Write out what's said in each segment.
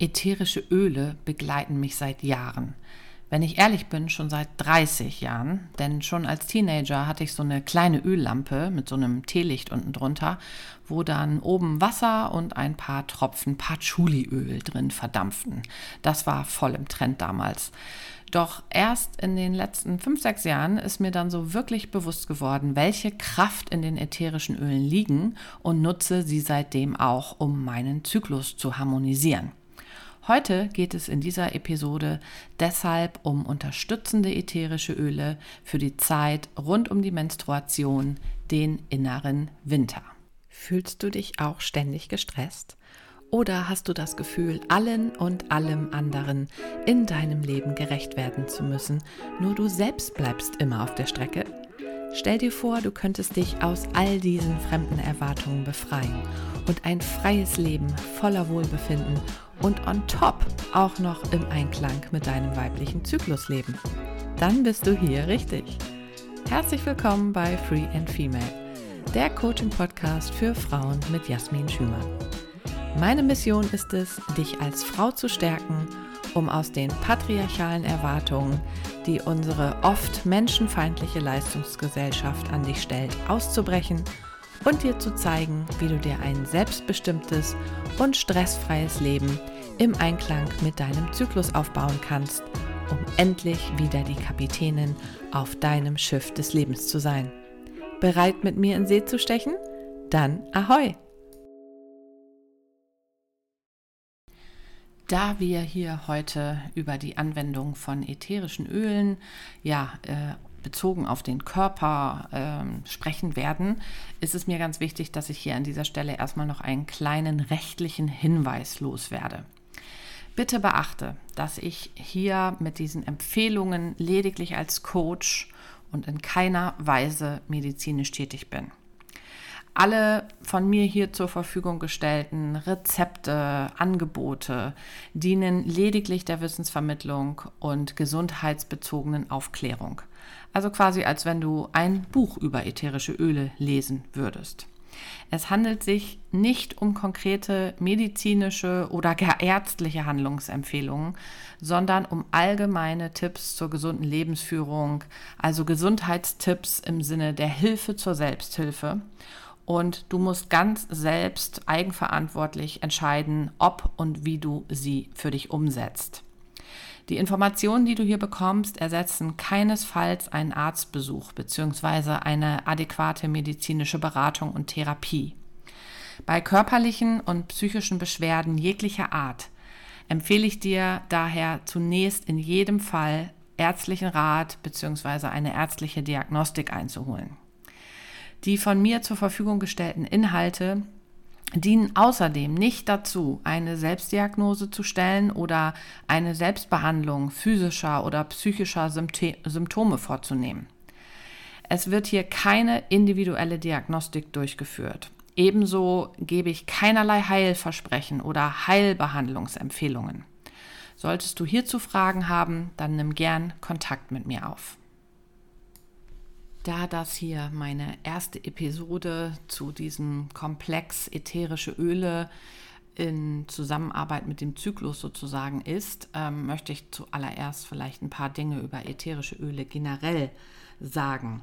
Ätherische Öle begleiten mich seit Jahren. Wenn ich ehrlich bin, schon seit 30 Jahren, denn schon als Teenager hatte ich so eine kleine Öllampe mit so einem Teelicht unten drunter, wo dann oben Wasser und ein paar Tropfen Patchouliöl drin verdampften. Das war voll im Trend damals. Doch erst in den letzten fünf, sechs Jahren ist mir dann so wirklich bewusst geworden, welche Kraft in den ätherischen Ölen liegen und nutze sie seitdem auch, um meinen Zyklus zu harmonisieren. Heute geht es in dieser Episode deshalb um unterstützende ätherische Öle für die Zeit rund um die Menstruation, den inneren Winter. Fühlst du dich auch ständig gestresst? Oder hast du das Gefühl, allen und allem anderen in deinem Leben gerecht werden zu müssen, nur du selbst bleibst immer auf der Strecke? Stell dir vor, du könntest dich aus all diesen fremden Erwartungen befreien und ein freies Leben voller Wohlbefinden und on top auch noch im Einklang mit deinem weiblichen Zyklus leben. Dann bist du hier richtig. Herzlich willkommen bei Free and Female, der Coaching-Podcast für Frauen mit Jasmin Schümann. Meine Mission ist es, dich als Frau zu stärken, um aus den patriarchalen Erwartungen, die unsere oft menschenfeindliche Leistungsgesellschaft an dich stellt, auszubrechen und dir zu zeigen, wie du dir ein selbstbestimmtes und stressfreies Leben im Einklang mit deinem Zyklus aufbauen kannst, um endlich wieder die Kapitänin auf deinem Schiff des Lebens zu sein. Bereit mit mir in See zu stechen? Dann ahoi! Da wir hier heute über die Anwendung von ätherischen Ölen, ja, äh, bezogen auf den Körper äh, sprechen werden, ist es mir ganz wichtig, dass ich hier an dieser Stelle erstmal noch einen kleinen rechtlichen Hinweis loswerde. Bitte beachte, dass ich hier mit diesen Empfehlungen lediglich als Coach und in keiner Weise medizinisch tätig bin. Alle von mir hier zur Verfügung gestellten Rezepte, Angebote dienen lediglich der Wissensvermittlung und gesundheitsbezogenen Aufklärung. Also quasi als wenn du ein Buch über ätherische Öle lesen würdest. Es handelt sich nicht um konkrete medizinische oder gar ärztliche Handlungsempfehlungen, sondern um allgemeine Tipps zur gesunden Lebensführung, also Gesundheitstipps im Sinne der Hilfe zur Selbsthilfe und du musst ganz selbst eigenverantwortlich entscheiden, ob und wie du sie für dich umsetzt. Die Informationen, die du hier bekommst, ersetzen keinesfalls einen Arztbesuch bzw. eine adäquate medizinische Beratung und Therapie. Bei körperlichen und psychischen Beschwerden jeglicher Art empfehle ich dir daher zunächst in jedem Fall ärztlichen Rat bzw. eine ärztliche Diagnostik einzuholen. Die von mir zur Verfügung gestellten Inhalte dienen außerdem nicht dazu, eine Selbstdiagnose zu stellen oder eine Selbstbehandlung physischer oder psychischer Symptome vorzunehmen. Es wird hier keine individuelle Diagnostik durchgeführt. Ebenso gebe ich keinerlei Heilversprechen oder Heilbehandlungsempfehlungen. Solltest du hierzu Fragen haben, dann nimm gern Kontakt mit mir auf. Da das hier meine erste Episode zu diesem Komplex ätherische Öle in Zusammenarbeit mit dem Zyklus sozusagen ist, ähm, möchte ich zuallererst vielleicht ein paar Dinge über ätherische Öle generell sagen.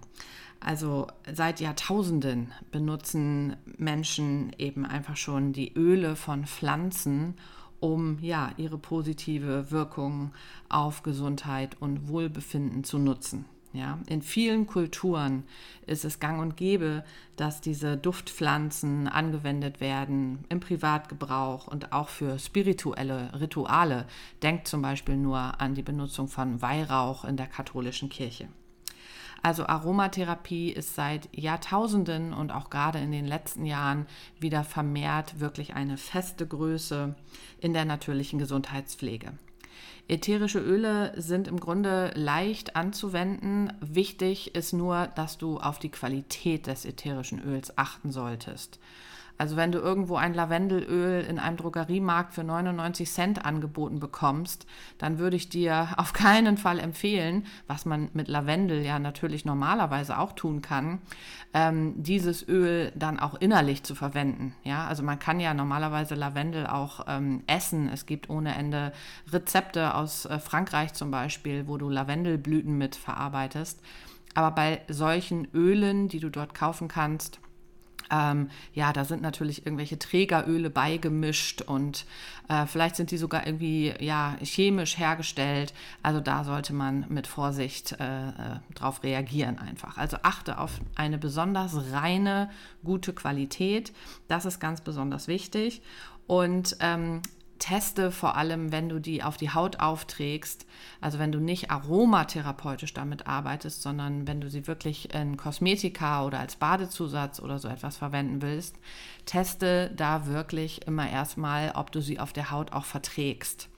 Also seit Jahrtausenden benutzen Menschen eben einfach schon die Öle von Pflanzen, um ja ihre positive Wirkung auf Gesundheit und Wohlbefinden zu nutzen. Ja, in vielen Kulturen ist es gang und gäbe, dass diese Duftpflanzen angewendet werden im Privatgebrauch und auch für spirituelle Rituale. Denkt zum Beispiel nur an die Benutzung von Weihrauch in der katholischen Kirche. Also Aromatherapie ist seit Jahrtausenden und auch gerade in den letzten Jahren wieder vermehrt wirklich eine feste Größe in der natürlichen Gesundheitspflege. Ätherische Öle sind im Grunde leicht anzuwenden. Wichtig ist nur, dass du auf die Qualität des ätherischen Öls achten solltest. Also wenn du irgendwo ein Lavendelöl in einem Drogeriemarkt für 99 Cent angeboten bekommst, dann würde ich dir auf keinen Fall empfehlen, was man mit Lavendel ja natürlich normalerweise auch tun kann, ähm, dieses Öl dann auch innerlich zu verwenden. Ja, also man kann ja normalerweise Lavendel auch ähm, essen. Es gibt ohne Ende Rezepte aus äh, Frankreich zum Beispiel, wo du Lavendelblüten mit verarbeitest. Aber bei solchen Ölen, die du dort kaufen kannst, ähm, ja, da sind natürlich irgendwelche Trägeröle beigemischt und äh, vielleicht sind die sogar irgendwie ja, chemisch hergestellt. Also da sollte man mit Vorsicht äh, äh, drauf reagieren einfach. Also achte auf eine besonders reine, gute Qualität. Das ist ganz besonders wichtig. Und ähm, teste vor allem, wenn du die auf die Haut aufträgst, also wenn du nicht aromatherapeutisch damit arbeitest, sondern wenn du sie wirklich in Kosmetika oder als Badezusatz oder so etwas verwenden willst, teste da wirklich immer erstmal, ob du sie auf der Haut auch verträgst.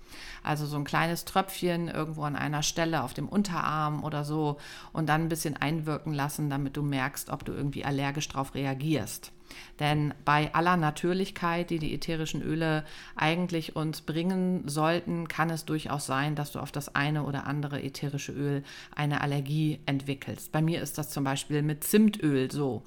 Also so ein kleines Tröpfchen irgendwo an einer Stelle auf dem Unterarm oder so und dann ein bisschen einwirken lassen, damit du merkst, ob du irgendwie allergisch darauf reagierst. Denn bei aller Natürlichkeit, die die ätherischen Öle eigentlich uns bringen sollten, kann es durchaus sein, dass du auf das eine oder andere ätherische Öl eine Allergie entwickelst. Bei mir ist das zum Beispiel mit Zimtöl so.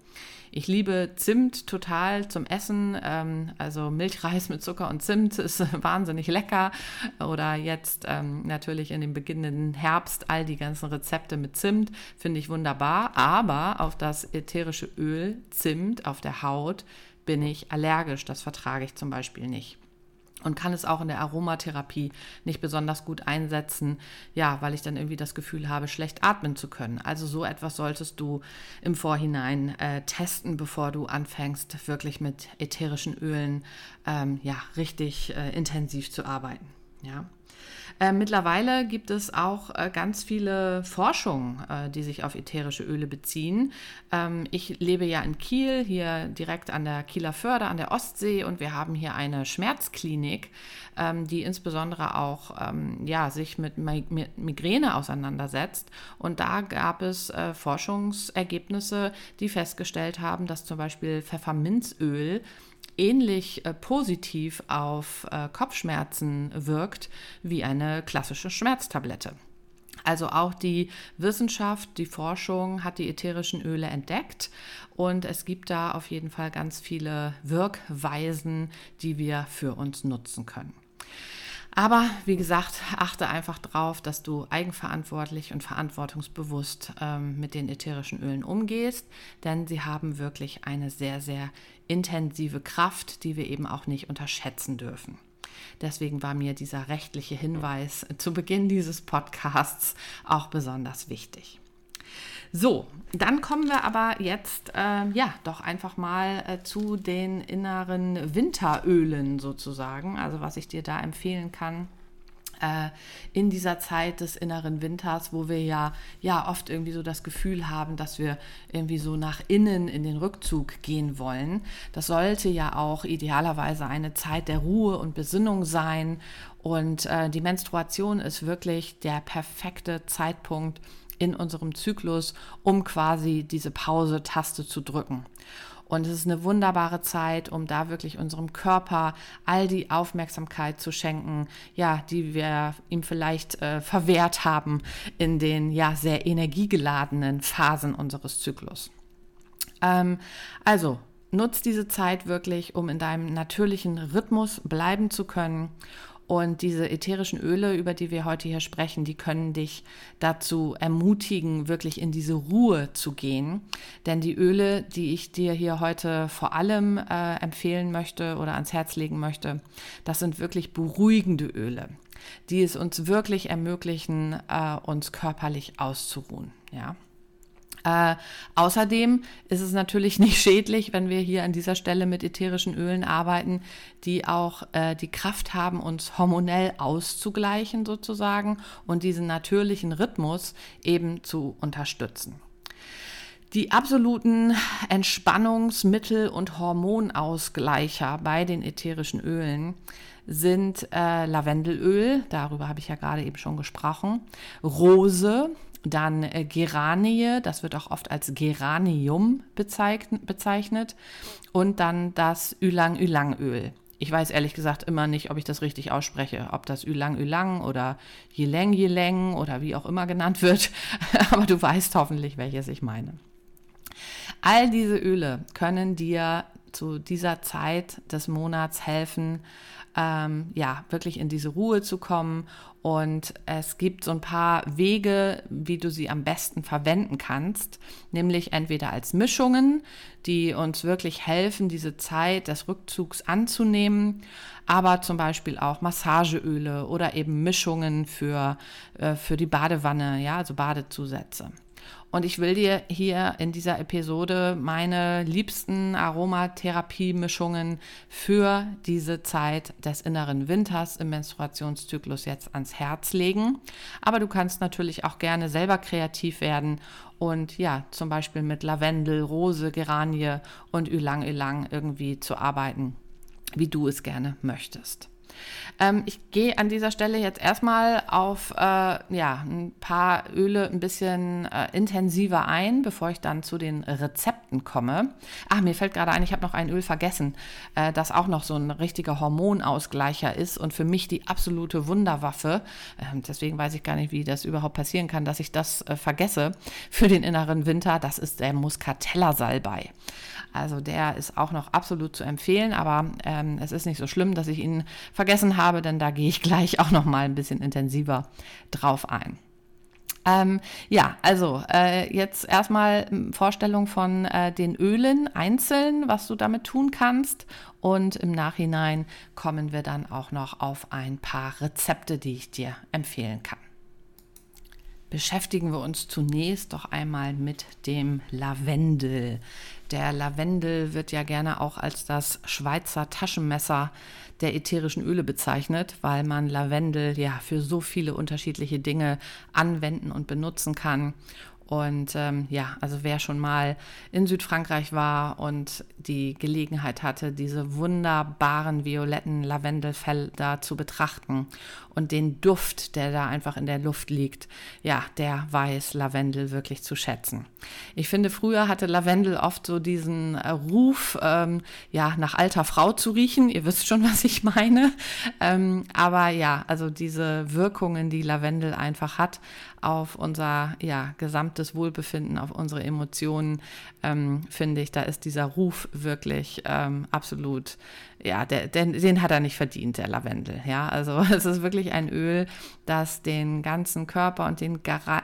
Ich liebe Zimt total zum Essen. Ähm, also Milchreis mit Zucker und Zimt ist wahnsinnig lecker. Oder jetzt ähm, natürlich in dem beginnenden Herbst all die ganzen Rezepte mit Zimt finde ich wunderbar. Aber auf das ätherische Öl Zimt auf der Haut bin ich allergisch. Das vertrage ich zum Beispiel nicht und kann es auch in der Aromatherapie nicht besonders gut einsetzen, ja, weil ich dann irgendwie das Gefühl habe, schlecht atmen zu können. Also so etwas solltest du im Vorhinein äh, testen, bevor du anfängst, wirklich mit ätherischen Ölen ähm, ja richtig äh, intensiv zu arbeiten. Ja. Äh, mittlerweile gibt es auch äh, ganz viele Forschungen, äh, die sich auf ätherische Öle beziehen. Ähm, ich lebe ja in Kiel, hier direkt an der Kieler Förde, an der Ostsee, und wir haben hier eine Schmerzklinik, ähm, die insbesondere auch ähm, ja, sich mit Migräne auseinandersetzt. Und da gab es äh, Forschungsergebnisse, die festgestellt haben, dass zum Beispiel Pfefferminzöl ähnlich äh, positiv auf äh, Kopfschmerzen wirkt wie eine klassische Schmerztablette. Also auch die Wissenschaft, die Forschung hat die ätherischen Öle entdeckt und es gibt da auf jeden Fall ganz viele Wirkweisen, die wir für uns nutzen können. Aber wie gesagt, achte einfach darauf, dass du eigenverantwortlich und verantwortungsbewusst ähm, mit den ätherischen Ölen umgehst, denn sie haben wirklich eine sehr, sehr intensive Kraft, die wir eben auch nicht unterschätzen dürfen. Deswegen war mir dieser rechtliche Hinweis zu Beginn dieses Podcasts auch besonders wichtig. So, dann kommen wir aber jetzt äh, ja doch einfach mal äh, zu den inneren Winterölen sozusagen. Also was ich dir da empfehlen kann äh, in dieser Zeit des inneren Winters, wo wir ja, ja oft irgendwie so das Gefühl haben, dass wir irgendwie so nach innen in den Rückzug gehen wollen. Das sollte ja auch idealerweise eine Zeit der Ruhe und Besinnung sein. Und äh, die Menstruation ist wirklich der perfekte Zeitpunkt, in unserem Zyklus, um quasi diese Pause-Taste zu drücken. Und es ist eine wunderbare Zeit, um da wirklich unserem Körper all die Aufmerksamkeit zu schenken, ja, die wir ihm vielleicht äh, verwehrt haben in den ja sehr energiegeladenen Phasen unseres Zyklus. Ähm, also nutz diese Zeit wirklich, um in deinem natürlichen Rhythmus bleiben zu können und diese ätherischen Öle, über die wir heute hier sprechen, die können dich dazu ermutigen, wirklich in diese Ruhe zu gehen. Denn die Öle, die ich dir hier heute vor allem äh, empfehlen möchte oder ans Herz legen möchte, das sind wirklich beruhigende Öle, die es uns wirklich ermöglichen, äh, uns körperlich auszuruhen. Ja. Äh, außerdem ist es natürlich nicht schädlich, wenn wir hier an dieser Stelle mit ätherischen Ölen arbeiten, die auch äh, die Kraft haben, uns hormonell auszugleichen sozusagen und diesen natürlichen Rhythmus eben zu unterstützen. Die absoluten Entspannungsmittel und Hormonausgleicher bei den ätherischen Ölen sind äh, Lavendelöl, darüber habe ich ja gerade eben schon gesprochen, Rose, Dann äh, Geranie, das wird auch oft als Geranium bezeichnet. Und dann das Ylang-Ylang-Öl. Ich weiß ehrlich gesagt immer nicht, ob ich das richtig ausspreche, ob das Ylang Ylang oder Yileng Yileng oder wie auch immer genannt wird. Aber du weißt hoffentlich, welches ich meine. All diese Öle können dir zu dieser Zeit des Monats helfen, ähm, ja, wirklich in diese Ruhe zu kommen. Und es gibt so ein paar Wege, wie du sie am besten verwenden kannst, nämlich entweder als Mischungen, die uns wirklich helfen, diese Zeit des Rückzugs anzunehmen, aber zum Beispiel auch Massageöle oder eben Mischungen für, äh, für die Badewanne, ja, also Badezusätze. Und ich will dir hier in dieser Episode meine liebsten Aromatherapie-Mischungen für diese Zeit des inneren Winters im Menstruationszyklus jetzt ans Herz legen. Aber du kannst natürlich auch gerne selber kreativ werden und ja, zum Beispiel mit Lavendel, Rose, Geranie und Ylang Ylang irgendwie zu arbeiten, wie du es gerne möchtest. Ähm, ich gehe an dieser Stelle jetzt erstmal auf äh, ja, ein paar Öle ein bisschen äh, intensiver ein, bevor ich dann zu den Rezepten komme. Ach, mir fällt gerade ein, ich habe noch ein Öl vergessen, äh, das auch noch so ein richtiger Hormonausgleicher ist und für mich die absolute Wunderwaffe. Ähm, deswegen weiß ich gar nicht, wie das überhaupt passieren kann, dass ich das äh, vergesse für den inneren Winter. Das ist der Muscatella-Salbei. Also der ist auch noch absolut zu empfehlen, aber ähm, es ist nicht so schlimm, dass ich ihn vergessen habe, denn da gehe ich gleich auch noch mal ein bisschen intensiver drauf ein. Ähm, ja, also äh, jetzt erstmal Vorstellung von äh, den Ölen einzeln, was du damit tun kannst. Und im Nachhinein kommen wir dann auch noch auf ein paar Rezepte, die ich dir empfehlen kann beschäftigen wir uns zunächst doch einmal mit dem Lavendel. Der Lavendel wird ja gerne auch als das Schweizer Taschenmesser der ätherischen Öle bezeichnet, weil man Lavendel ja für so viele unterschiedliche Dinge anwenden und benutzen kann. Und ähm, ja, also wer schon mal in Südfrankreich war und die Gelegenheit hatte, diese wunderbaren violetten Lavendelfelder zu betrachten und den Duft, der da einfach in der Luft liegt, ja, der weiß Lavendel wirklich zu schätzen. Ich finde, früher hatte Lavendel oft so diesen äh, Ruf, ähm, ja, nach alter Frau zu riechen. Ihr wisst schon, was ich meine. Ähm, aber ja, also diese Wirkungen, die Lavendel einfach hat auf unser ja, gesamtes Wohlbefinden, auf unsere Emotionen, ähm, finde ich, da ist dieser Ruf wirklich ähm, absolut, ja, der, den, den hat er nicht verdient, der Lavendel. Ja, also es ist wirklich ein Öl, das den ganzen Körper und den,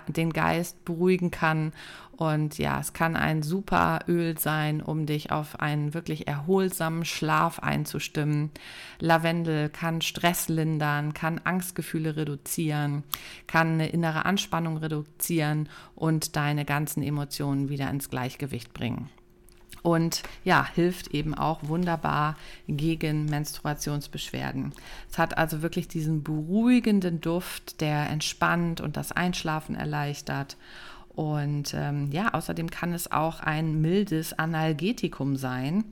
den Geist beruhigen kann und ja, es kann ein super Öl sein, um dich auf einen wirklich erholsamen Schlaf einzustimmen. Lavendel kann Stress lindern, kann Angstgefühle reduzieren, kann eine innere Anspannung reduzieren und deine ganzen Emotionen wieder ins Gleichgewicht bringen. Und ja, hilft eben auch wunderbar gegen Menstruationsbeschwerden. Es hat also wirklich diesen beruhigenden Duft, der entspannt und das Einschlafen erleichtert. Und ähm, ja, außerdem kann es auch ein mildes Analgetikum sein,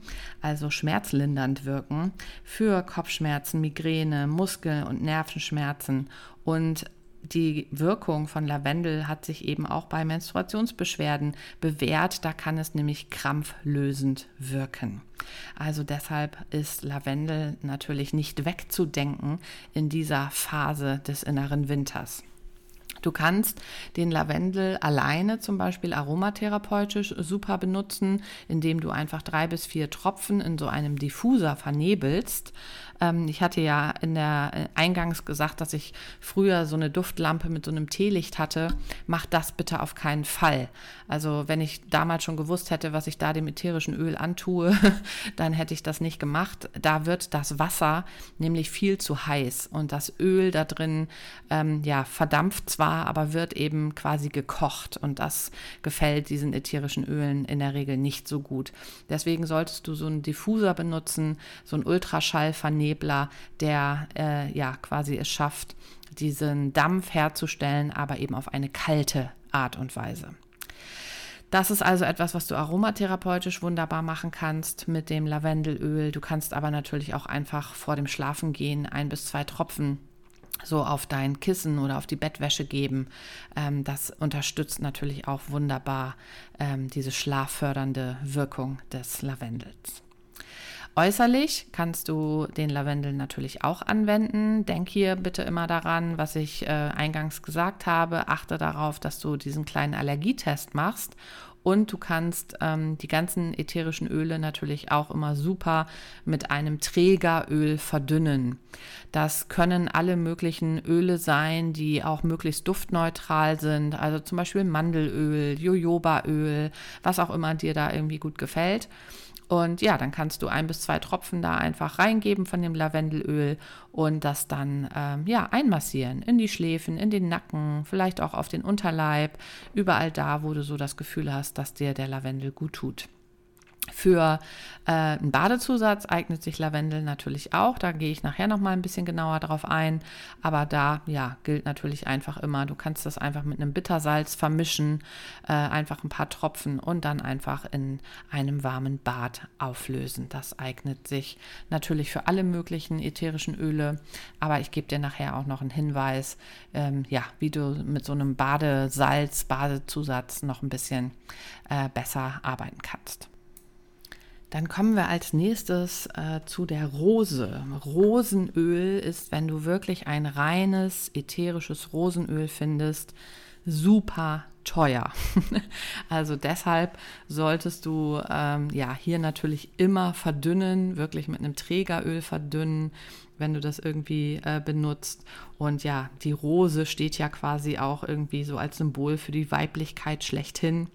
also schmerzlindernd wirken für Kopfschmerzen, Migräne, Muskel- und Nervenschmerzen. Und die Wirkung von Lavendel hat sich eben auch bei Menstruationsbeschwerden bewährt. Da kann es nämlich krampflösend wirken. Also deshalb ist Lavendel natürlich nicht wegzudenken in dieser Phase des inneren Winters. Du kannst den Lavendel alleine zum Beispiel aromatherapeutisch super benutzen, indem du einfach drei bis vier Tropfen in so einem Diffuser vernebelst. Ähm, ich hatte ja in der äh, Eingangs gesagt, dass ich früher so eine Duftlampe mit so einem Teelicht hatte. Mach das bitte auf keinen Fall. Also wenn ich damals schon gewusst hätte, was ich da dem ätherischen Öl antue, dann hätte ich das nicht gemacht. Da wird das Wasser nämlich viel zu heiß und das Öl da drin, ähm, ja, verdampft zwar, aber wird eben quasi gekocht und das gefällt diesen ätherischen Ölen in der Regel nicht so gut. Deswegen solltest du so einen Diffuser benutzen, so einen Ultraschallvernebler Nebler, der äh, ja quasi es schafft, diesen Dampf herzustellen, aber eben auf eine kalte Art und Weise. Das ist also etwas, was du aromatherapeutisch wunderbar machen kannst mit dem Lavendelöl. Du kannst aber natürlich auch einfach vor dem Schlafengehen ein bis zwei Tropfen so auf dein Kissen oder auf die Bettwäsche geben. Ähm, das unterstützt natürlich auch wunderbar ähm, diese schlaffördernde Wirkung des Lavendels. Äußerlich kannst du den Lavendel natürlich auch anwenden. Denk hier bitte immer daran, was ich äh, eingangs gesagt habe. Achte darauf, dass du diesen kleinen Allergietest machst und du kannst ähm, die ganzen ätherischen Öle natürlich auch immer super mit einem Trägeröl verdünnen. Das können alle möglichen Öle sein, die auch möglichst duftneutral sind. Also zum Beispiel Mandelöl, Jojobaöl, was auch immer dir da irgendwie gut gefällt. Und ja, dann kannst du ein bis zwei Tropfen da einfach reingeben von dem Lavendelöl und das dann ähm, ja einmassieren in die Schläfen, in den Nacken, vielleicht auch auf den Unterleib, überall da, wo du so das Gefühl hast, dass dir der Lavendel gut tut. Für äh, einen Badezusatz eignet sich Lavendel natürlich auch. Da gehe ich nachher noch mal ein bisschen genauer drauf ein. Aber da ja, gilt natürlich einfach immer, du kannst das einfach mit einem Bittersalz vermischen, äh, einfach ein paar Tropfen und dann einfach in einem warmen Bad auflösen. Das eignet sich natürlich für alle möglichen ätherischen Öle. Aber ich gebe dir nachher auch noch einen Hinweis, ähm, ja, wie du mit so einem Badesalz, Badezusatz noch ein bisschen äh, besser arbeiten kannst. Dann kommen wir als nächstes äh, zu der Rose. Rosenöl ist, wenn du wirklich ein reines ätherisches Rosenöl findest, super teuer. also deshalb solltest du ähm, ja hier natürlich immer verdünnen, wirklich mit einem Trägeröl verdünnen, wenn du das irgendwie äh, benutzt. Und ja, die Rose steht ja quasi auch irgendwie so als Symbol für die Weiblichkeit schlechthin.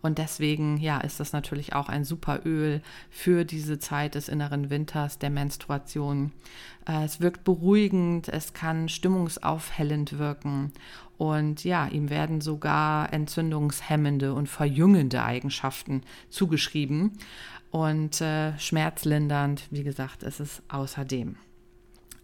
Und deswegen, ja, ist das natürlich auch ein super Öl für diese Zeit des inneren Winters, der Menstruation. Äh, es wirkt beruhigend, es kann stimmungsaufhellend wirken. Und ja, ihm werden sogar entzündungshemmende und verjüngende Eigenschaften zugeschrieben. Und äh, schmerzlindernd, wie gesagt, ist es außerdem.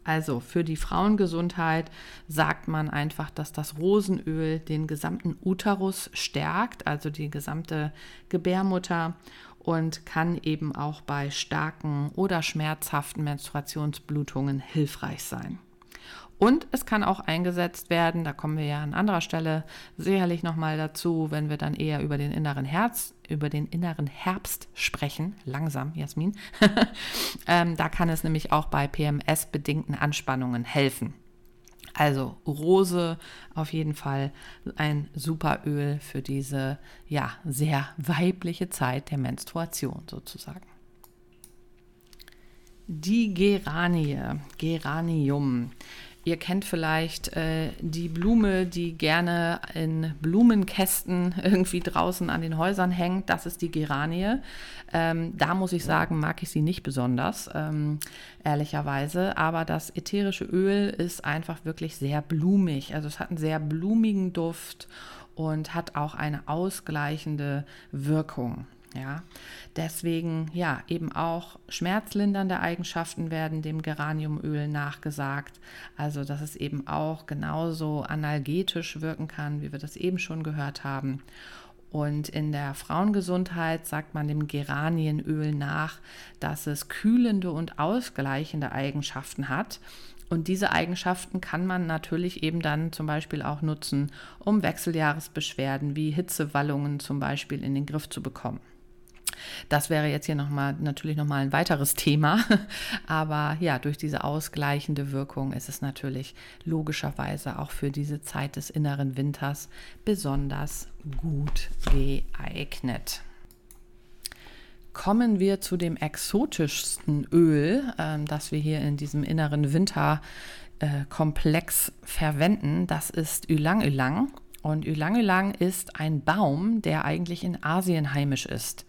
Also für die Frauengesundheit sagt man einfach, dass das Rosenöl den gesamten Uterus stärkt, also die gesamte Gebärmutter und kann eben auch bei starken oder schmerzhaften Menstruationsblutungen hilfreich sein. Und es kann auch eingesetzt werden, da kommen wir ja an anderer Stelle sicherlich nochmal dazu, wenn wir dann eher über den inneren Herz, über den inneren Herbst sprechen. Langsam, Jasmin. ähm, da kann es nämlich auch bei PMS-bedingten Anspannungen helfen. Also Rose auf jeden Fall ein super Öl für diese ja sehr weibliche Zeit der Menstruation sozusagen. Die Geranie, Geranium Ihr kennt vielleicht äh, die Blume, die gerne in Blumenkästen irgendwie draußen an den Häusern hängt. Das ist die Geranie. Ähm, da muss ich sagen, mag ich sie nicht besonders, ähm, ehrlicherweise. Aber das ätherische Öl ist einfach wirklich sehr blumig. Also es hat einen sehr blumigen Duft und hat auch eine ausgleichende Wirkung. Ja, deswegen ja eben auch schmerzlindernde Eigenschaften werden dem Geraniumöl nachgesagt. Also dass es eben auch genauso analgetisch wirken kann, wie wir das eben schon gehört haben. Und in der Frauengesundheit sagt man dem Geranienöl nach, dass es kühlende und ausgleichende Eigenschaften hat. Und diese Eigenschaften kann man natürlich eben dann zum Beispiel auch nutzen, um Wechseljahresbeschwerden wie Hitzewallungen zum Beispiel in den Griff zu bekommen. Das wäre jetzt hier nochmal natürlich nochmal ein weiteres Thema. Aber ja, durch diese ausgleichende Wirkung ist es natürlich logischerweise auch für diese Zeit des inneren Winters besonders gut geeignet. Kommen wir zu dem exotischsten Öl, äh, das wir hier in diesem inneren Winterkomplex äh, verwenden. Das ist Ylang Ylang. Und Ylang Ylang ist ein Baum, der eigentlich in Asien heimisch ist.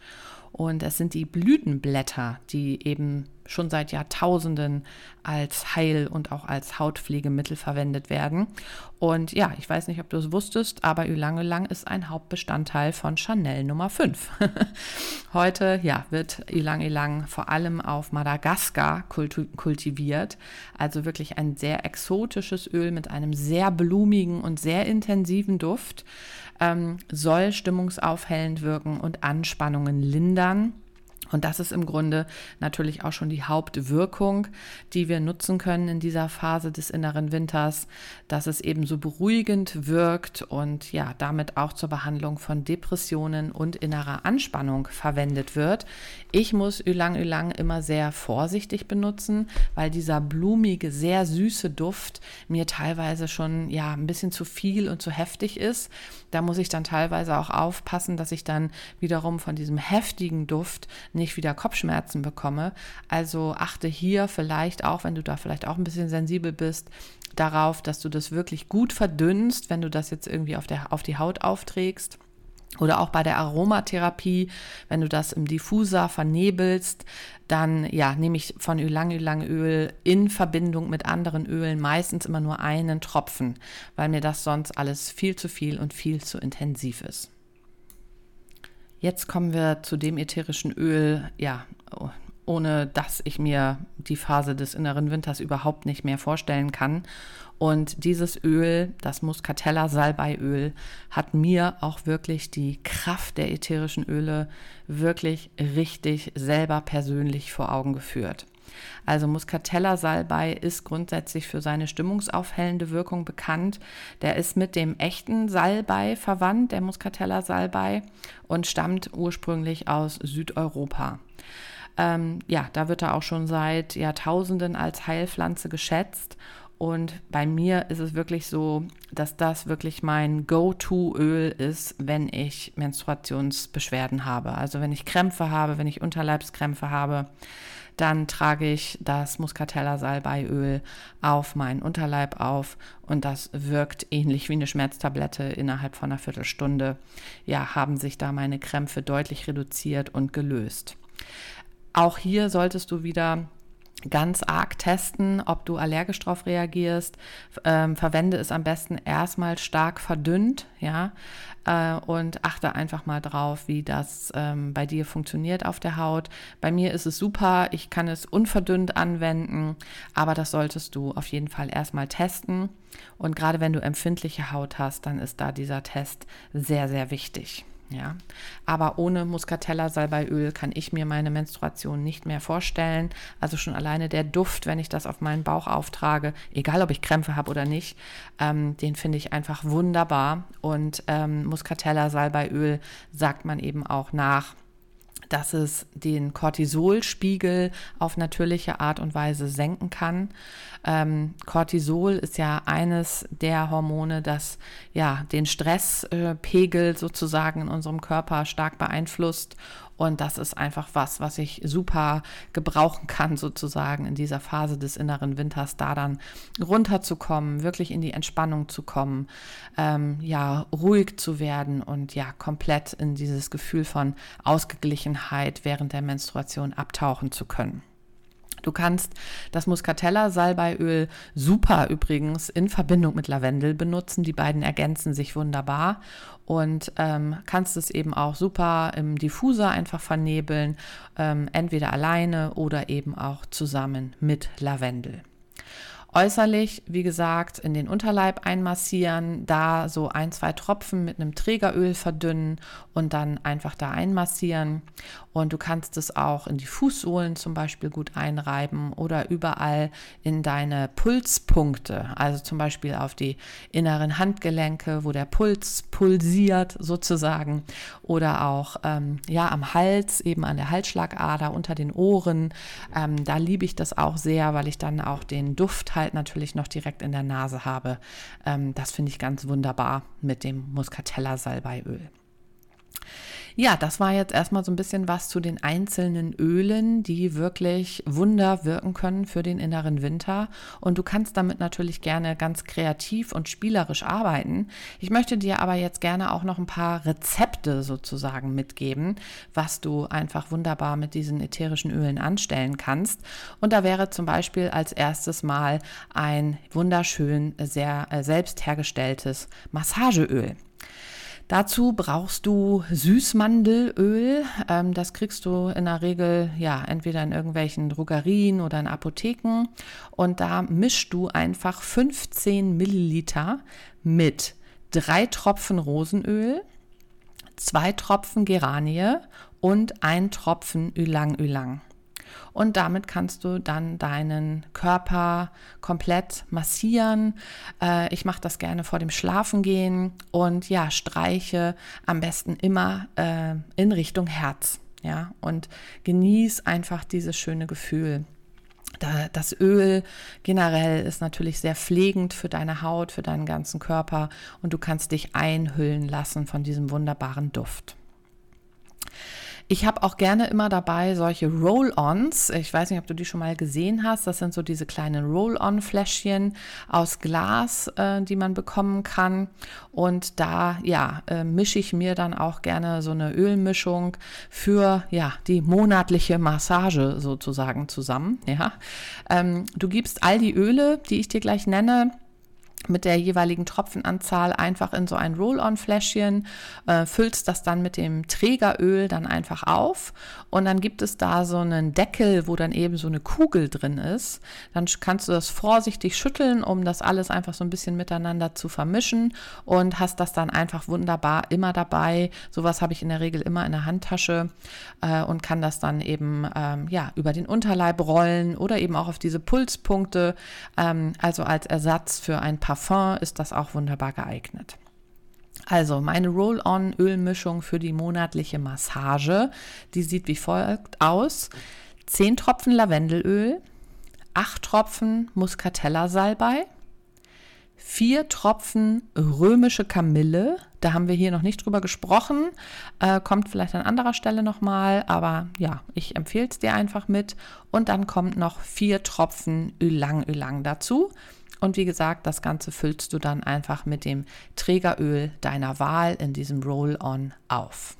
Und es sind die Blütenblätter, die eben schon seit Jahrtausenden als Heil- und auch als Hautpflegemittel verwendet werden. Und ja, ich weiß nicht, ob du es wusstest, aber Ylang Ylang ist ein Hauptbestandteil von Chanel Nummer 5. Heute ja, wird Ylang Ylang vor allem auf Madagaskar kultiviert. Also wirklich ein sehr exotisches Öl mit einem sehr blumigen und sehr intensiven Duft. Ähm, soll stimmungsaufhellend wirken und Anspannungen lindern Und das ist im Grunde natürlich auch schon die Hauptwirkung, die wir nutzen können in dieser Phase des inneren Winters, dass es eben so beruhigend wirkt und ja, damit auch zur Behandlung von Depressionen und innerer Anspannung verwendet wird. Ich muss Ylang Ylang immer sehr vorsichtig benutzen, weil dieser blumige, sehr süße Duft mir teilweise schon ja ein bisschen zu viel und zu heftig ist. Da muss ich dann teilweise auch aufpassen, dass ich dann wiederum von diesem heftigen Duft nicht wieder Kopfschmerzen bekomme. Also achte hier vielleicht auch, wenn du da vielleicht auch ein bisschen sensibel bist, darauf, dass du das wirklich gut verdünnst, wenn du das jetzt irgendwie auf, der, auf die Haut aufträgst. Oder auch bei der Aromatherapie, wenn du das im Diffuser vernebelst, dann ja, nehme ich von Ylang-Ylang-Öl in Verbindung mit anderen Ölen meistens immer nur einen Tropfen, weil mir das sonst alles viel zu viel und viel zu intensiv ist. Jetzt kommen wir zu dem ätherischen Öl, ja, ohne dass ich mir die Phase des inneren Winters überhaupt nicht mehr vorstellen kann. Und dieses Öl, das Muscatella Salbeiöl, hat mir auch wirklich die Kraft der ätherischen Öle wirklich richtig selber persönlich vor Augen geführt. Also Muscatella Salbei ist grundsätzlich für seine stimmungsaufhellende Wirkung bekannt. Der ist mit dem echten Salbei verwandt, der Muscatella Salbei, und stammt ursprünglich aus Südeuropa. Ähm, ja, da wird er auch schon seit Jahrtausenden als Heilpflanze geschätzt. Und bei mir ist es wirklich so, dass das wirklich mein Go-To-Öl ist, wenn ich Menstruationsbeschwerden habe. Also wenn ich Krämpfe habe, wenn ich Unterleibskrämpfe habe, dann trage ich das Muscatella Salbeiöl auf meinen Unterleib auf und das wirkt ähnlich wie eine Schmerztablette innerhalb von einer Viertelstunde. Ja, haben sich da meine Krämpfe deutlich reduziert und gelöst. Auch hier solltest du wieder ganz arg testen, ob du allergisch darauf reagierst. Ähm, verwende es am besten erstmal stark verdünnt, ja, äh, und achte einfach mal drauf, wie das ähm, bei dir funktioniert auf der Haut. Bei mir ist es super, ich kann es unverdünnt anwenden, aber das solltest du auf jeden Fall erstmal testen. Und gerade wenn du empfindliche Haut hast, dann ist da dieser Test sehr, sehr wichtig. Ja, aber ohne Muscatella Salbeiöl kann ich mir meine Menstruation nicht mehr vorstellen. Also schon alleine der Duft, wenn ich das auf meinen Bauch auftrage, egal ob ich Krämpfe habe oder nicht, ähm, den finde ich einfach wunderbar. Und ähm, Muscatella Salbeiöl sagt man eben auch nach dass es den Cortisolspiegel auf natürliche Art und Weise senken kann. Ähm, Cortisol ist ja eines der Hormone, das ja den Stresspegel sozusagen in unserem Körper stark beeinflusst und das ist einfach was, was ich super gebrauchen kann, sozusagen in dieser Phase des inneren Winters, da dann runterzukommen, wirklich in die Entspannung zu kommen, ähm, ja, ruhig zu werden und ja, komplett in dieses Gefühl von Ausgeglichenheit während der Menstruation abtauchen zu können. Du kannst das Muscatella Salbeiöl super übrigens in Verbindung mit Lavendel benutzen. Die beiden ergänzen sich wunderbar und ähm, kannst es eben auch super im Diffuser einfach vernebeln, ähm, entweder alleine oder eben auch zusammen mit Lavendel. Äußerlich, wie gesagt, in den Unterleib einmassieren, da so ein, zwei Tropfen mit einem Trägeröl verdünnen und dann einfach da einmassieren. Und du kannst es auch in die Fußsohlen zum Beispiel gut einreiben oder überall in deine Pulspunkte, also zum Beispiel auf die inneren Handgelenke, wo der Puls pulsiert sozusagen, oder auch ähm, ja am Hals, eben an der Halsschlagader unter den Ohren. Ähm, da liebe ich das auch sehr, weil ich dann auch den Duft halt natürlich noch direkt in der Nase habe. Ähm, das finde ich ganz wunderbar mit dem Muscatella Salbeiöl. Ja, das war jetzt erstmal so ein bisschen was zu den einzelnen Ölen, die wirklich Wunder wirken können für den inneren Winter. Und du kannst damit natürlich gerne ganz kreativ und spielerisch arbeiten. Ich möchte dir aber jetzt gerne auch noch ein paar Rezepte sozusagen mitgeben, was du einfach wunderbar mit diesen ätherischen Ölen anstellen kannst. Und da wäre zum Beispiel als erstes mal ein wunderschön, sehr äh, selbst hergestelltes Massageöl. Dazu brauchst du Süßmandelöl. Ähm, das kriegst du in der Regel ja entweder in irgendwelchen Drogerien oder in Apotheken. Und da mischst du einfach 15 Milliliter mit drei Tropfen Rosenöl, zwei Tropfen Geranie und ein Tropfen Ylang Ylang. Und damit kannst du dann deinen Körper komplett massieren. Äh, ich mache das gerne vor dem Schlafengehen und ja, streiche am besten immer äh, in Richtung Herz. Ja, und genieß einfach dieses schöne Gefühl. Das Öl generell ist natürlich sehr pflegend für deine Haut, für deinen ganzen Körper und du kannst dich einhüllen lassen von diesem wunderbaren Duft. Ich habe auch gerne immer dabei solche Roll-Ons. Ich weiß nicht, ob du die schon mal gesehen hast. Das sind so diese kleinen Roll-On-Fläschchen aus Glas, äh, die man bekommen kann. Und da, ja, äh, mische ich mir dann auch gerne so eine Ölmischung für, ja, die monatliche Massage sozusagen zusammen. Ja, ähm, du gibst all die Öle, die ich dir gleich nenne, mit der jeweiligen Tropfenanzahl einfach in so ein Roll-on-Fläschchen, äh, füllst das dann mit dem Trägeröl dann einfach auf und dann gibt es da so einen Deckel, wo dann eben so eine Kugel drin ist. Dann kannst du das vorsichtig schütteln, um das alles einfach so ein bisschen miteinander zu vermischen und hast das dann einfach wunderbar immer dabei. Sowas habe ich in der Regel immer in der Handtasche äh, und kann das dann eben ähm, ja über den Unterleib rollen oder eben auch auf diese Pulspunkte, ähm, also als Ersatz für ein Parfum ist das auch wunderbar geeignet. Also meine Roll-on-Ölmischung für die monatliche Massage, die sieht wie folgt aus. 10 Tropfen Lavendelöl, 8 Tropfen Muscatella-Salbei, 4 Tropfen römische Kamille. Da haben wir hier noch nicht drüber gesprochen. Äh, kommt vielleicht an anderer Stelle nochmal, aber ja, ich empfehle es dir einfach mit. Und dann kommt noch 4 Tropfen Ylang Ylang dazu. Und wie gesagt, das Ganze füllst du dann einfach mit dem Trägeröl deiner Wahl in diesem Roll-On auf.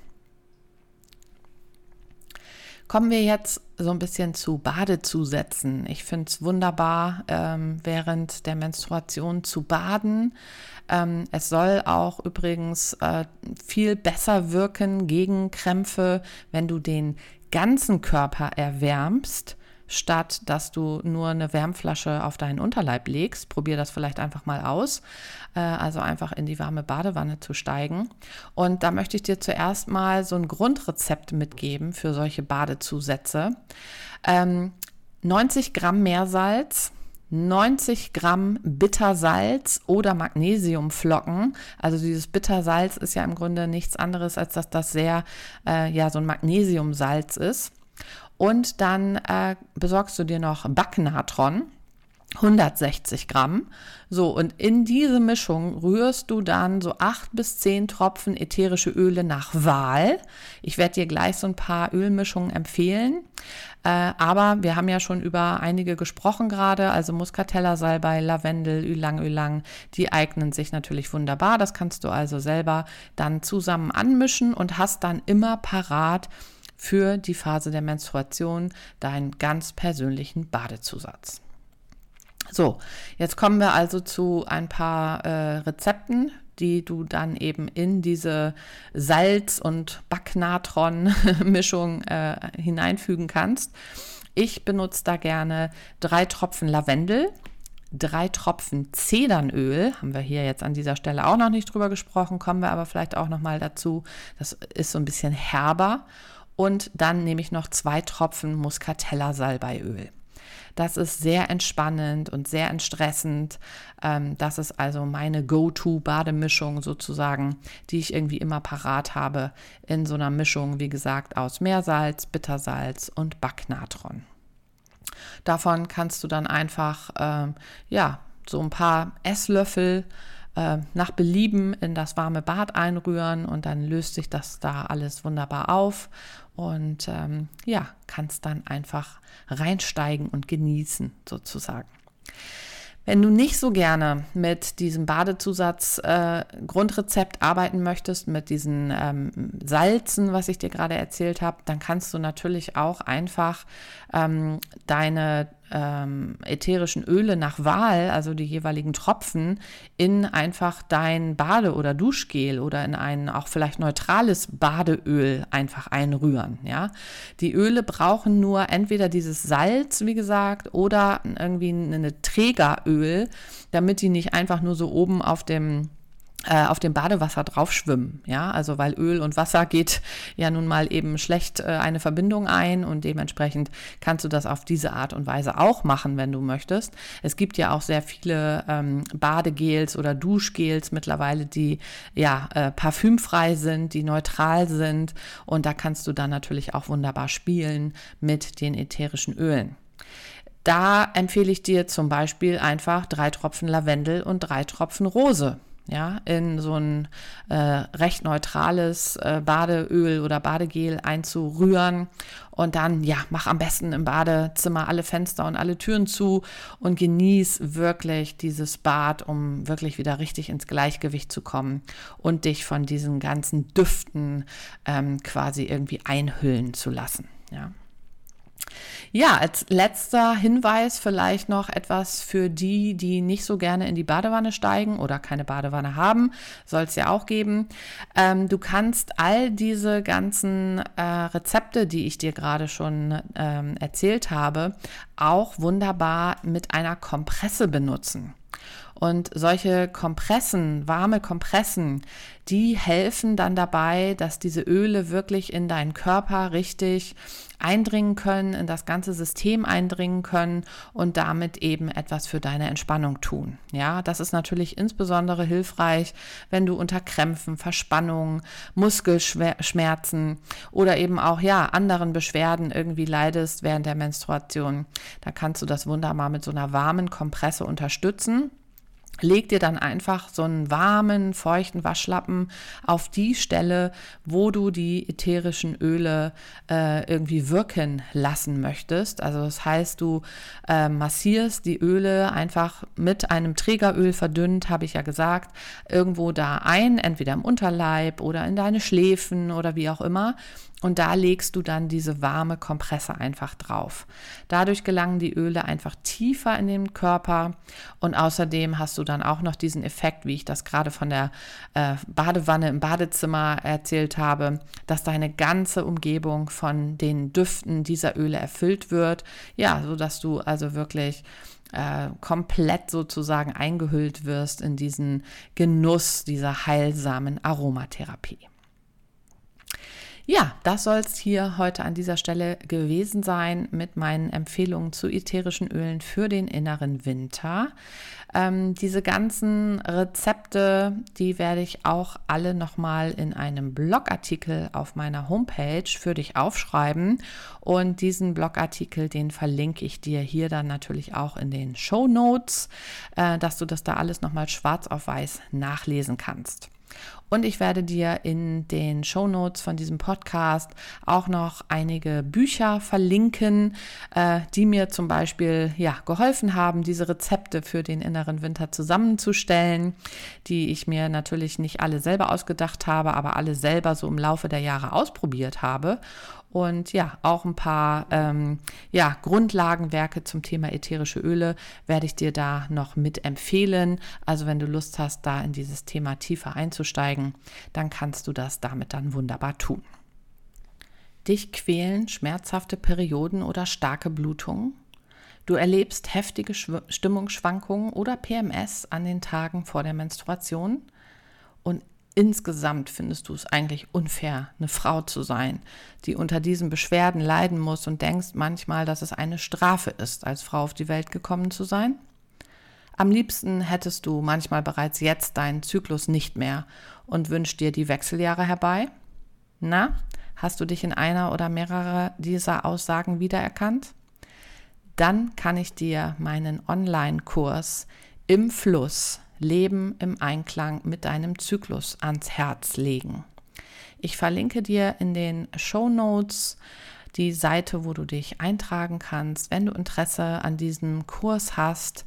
Kommen wir jetzt so ein bisschen zu Badezusätzen. Ich finde es wunderbar, ähm, während der Menstruation zu baden. Ähm, es soll auch übrigens äh, viel besser wirken gegen Krämpfe, wenn du den ganzen Körper erwärmst statt dass du nur eine Wärmflasche auf deinen Unterleib legst. Probier das vielleicht einfach mal aus. Äh, also einfach in die warme Badewanne zu steigen. Und da möchte ich dir zuerst mal so ein Grundrezept mitgeben für solche Badezusätze. 90 ähm, Gramm Meersalz, 90 Gramm Bittersalz oder Magnesiumflocken. Also dieses Bittersalz ist ja im Grunde nichts anderes, als dass das sehr, äh, ja, so ein Magnesiumsalz ist. Und dann äh, besorgst du dir noch Backnatron. 160 Gramm. So, und in diese Mischung rührst du dann so acht bis zehn Tropfen ätherische Öle nach Wahl. Ich werde dir gleich so ein paar Ölmischungen empfehlen. Äh, aber wir haben ja schon über einige gesprochen gerade, also Muscatella, Salbei, Lavendel, Ylang Ylang, die eignen sich natürlich wunderbar. Das kannst du also selber dann zusammen anmischen und hast dann immer parat für die Phase der Menstruation deinen ganz persönlichen Badezusatz. So, jetzt kommen wir also zu ein paar äh, Rezepten, die du dann eben in diese Salz- und Backnatron-Mischung äh, hineinfügen kannst. Ich benutze da gerne drei Tropfen Lavendel, drei Tropfen Zedernöl, haben wir hier jetzt an dieser Stelle auch noch nicht drüber gesprochen, kommen wir aber vielleicht auch noch mal dazu. Das ist so ein bisschen herber und dann nehme ich noch zwei Tropfen Muscatella Salbeiöl. Das ist sehr entspannend und sehr entstressend. Ähm, das ist also meine Go-To-Bademischung sozusagen, die ich irgendwie immer parat habe in so einer Mischung, wie gesagt, aus Meersalz, Bittersalz und Backnatron. Davon kannst du dann einfach, ähm, ja, so ein paar Esslöffel äh, nach Belieben in das warme Bad einrühren und dann löst sich das da alles wunderbar auf und ähm, ja, kannst dann einfach reinsteigen und genießen sozusagen. Wenn du nicht so gerne mit diesem Badezusatz äh, Grundrezept arbeiten möchtest, mit diesen ähm, Salzen, was ich dir gerade erzählt habe, dann kannst du natürlich auch einfach ähm, deine ähm, ätherischen Öle nach Wahl, also die jeweiligen Tropfen, in einfach dein Bade- oder Duschgel oder in ein auch vielleicht neutrales Badeöl einfach einrühren. Ja? Die Öle brauchen nur entweder dieses Salz, wie gesagt, oder irgendwie eine Trägeröl, damit die nicht einfach nur so oben auf dem auf dem Badewasser drauf schwimmen, ja, also weil Öl und Wasser geht ja nun mal eben schlecht äh, eine Verbindung ein und dementsprechend kannst du das auf diese Art und Weise auch machen, wenn du möchtest. Es gibt ja auch sehr viele ähm, Badegels oder Duschgels mittlerweile, die ja äh, parfümfrei sind, die neutral sind und da kannst du dann natürlich auch wunderbar spielen mit den ätherischen Ölen. Da empfehle ich dir zum Beispiel einfach drei Tropfen Lavendel und drei Tropfen Rose ja, in so ein äh, recht neutrales äh, Badeöl oder Badegel einzurühren und dann, ja, mach am besten im Badezimmer alle Fenster und alle Türen zu und genieß wirklich dieses Bad, um wirklich wieder richtig ins Gleichgewicht zu kommen und dich von diesen ganzen Düften ähm, quasi irgendwie einhüllen zu lassen, ja. Ja, als letzter Hinweis vielleicht noch etwas für die, die nicht so gerne in die Badewanne steigen oder keine Badewanne haben, soll es ja auch geben. Ähm, du kannst all diese ganzen äh, Rezepte, die ich dir gerade schon ähm, erzählt habe, auch wunderbar mit einer Kompresse benutzen. Und solche Kompressen, warme Kompressen, die helfen dann dabei, dass diese Öle wirklich in deinen Körper richtig eindringen können, in das ganze System eindringen können und damit eben etwas für deine Entspannung tun. Ja, das ist natürlich insbesondere hilfreich, wenn du unter Krämpfen, Verspannungen, Muskelschmerzen oder eben auch ja anderen Beschwerden irgendwie leidest während der Menstruation. Da kannst du das wunderbar mit so einer warmen Kompresse unterstützen. Leg dir dann einfach so einen warmen, feuchten Waschlappen auf die Stelle, wo du die ätherischen Öle äh, irgendwie wirken lassen möchtest. Also das heißt, du äh, massierst die Öle einfach mit einem Trägeröl verdünnt, habe ich ja gesagt, irgendwo da ein, entweder im Unterleib oder in deine Schläfen oder wie auch immer. Und da legst du dann diese warme Kompresse einfach drauf. Dadurch gelangen die Öle einfach tiefer in den Körper und außerdem hast du dann auch noch diesen Effekt, wie ich das gerade von der äh, Badewanne im Badezimmer erzählt habe, dass deine ganze Umgebung von den Düften dieser Öle erfüllt wird. Ja, so dass du also wirklich äh, komplett sozusagen eingehüllt wirst in diesen Genuss dieser heilsamen Aromatherapie. Ja, das soll es hier heute an dieser Stelle gewesen sein mit meinen Empfehlungen zu ätherischen Ölen für den inneren Winter. Ähm, diese ganzen Rezepte, die werde ich auch alle nochmal in einem Blogartikel auf meiner Homepage für dich aufschreiben. Und diesen Blogartikel, den verlinke ich dir hier dann natürlich auch in den Show Notes, äh, dass du das da alles nochmal schwarz auf weiß nachlesen kannst. Und ich werde dir in den Show Notes von diesem Podcast auch noch einige Bücher verlinken, äh, die mir zum Beispiel ja, geholfen haben, diese Rezepte für den inneren Winter zusammenzustellen, die ich mir natürlich nicht alle selber ausgedacht habe, aber alle selber so im Laufe der Jahre ausprobiert habe und ja, auch ein paar ähm, ja, Grundlagenwerke zum Thema ätherische Öle werde ich dir da noch mit empfehlen. Also wenn du Lust hast, da in dieses Thema tiefer einzusteigen, dann kannst du das damit dann wunderbar tun. Dich quälen schmerzhafte Perioden oder starke Blutungen? Du erlebst heftige Stimmungsschwankungen oder PMS an den Tagen vor der Menstruation? Und insgesamt findest du es eigentlich unfair, eine Frau zu sein, die unter diesen Beschwerden leiden muss und denkst manchmal, dass es eine Strafe ist, als Frau auf die Welt gekommen zu sein? Am liebsten hättest du manchmal bereits jetzt deinen Zyklus nicht mehr und wünschst dir die Wechseljahre herbei? Na, hast du dich in einer oder mehrere dieser Aussagen wiedererkannt? Dann kann ich dir meinen Online-Kurs im Fluss Leben im Einklang mit deinem Zyklus ans Herz legen. Ich verlinke dir in den Show Notes die Seite, wo du dich eintragen kannst, wenn du Interesse an diesem Kurs hast.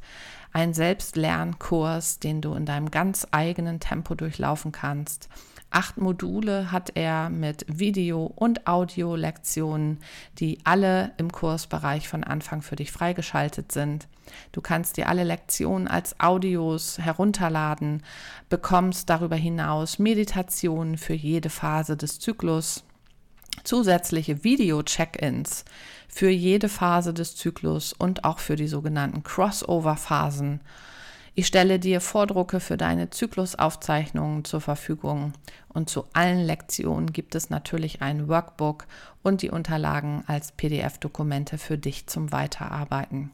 Ein Selbstlernkurs, den du in deinem ganz eigenen Tempo durchlaufen kannst Acht Module hat er mit Video- und Audio-Lektionen, die alle im Kursbereich von Anfang für dich freigeschaltet sind. Du kannst dir alle Lektionen als Audios herunterladen, bekommst darüber hinaus Meditationen für jede Phase des Zyklus, zusätzliche Video-Check-ins für jede Phase des Zyklus und auch für die sogenannten Crossover-Phasen Ich stelle dir Vordrucke für deine Zyklusaufzeichnungen zur Verfügung und zu allen Lektionen gibt es natürlich ein Workbook und die Unterlagen als PDF-Dokumente für dich zum Weiterarbeiten.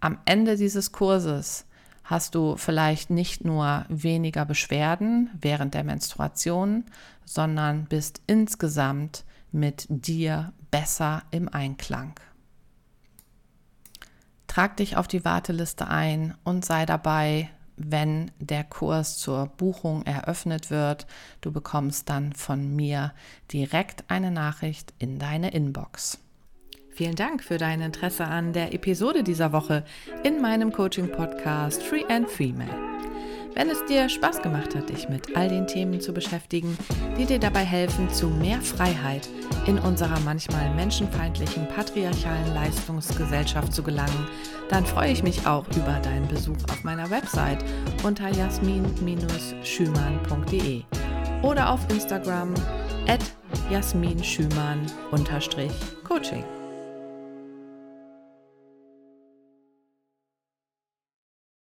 Am Ende dieses Kurses hast du vielleicht nicht nur weniger Beschwerden während der Menstruation, sondern bist insgesamt mit dir besser im Einklang. Trag dich auf die Warteliste ein und sei dabei, wenn der Kurs zur Buchung eröffnet wird. Du bekommst dann von mir direkt eine Nachricht in deine Inbox. Vielen Dank für dein Interesse an der Episode dieser Woche in meinem Coaching-Podcast Free and Female. Wenn es dir Spaß gemacht hat, dich mit all den Themen zu beschäftigen, die dir dabei helfen, zu mehr Freiheit in unserer manchmal menschenfeindlichen patriarchalen Leistungsgesellschaft zu gelangen, dann freue ich mich auch über deinen Besuch auf meiner Website unter jasmin-schümann.de oder auf Instagram at jasminschümann-coaching.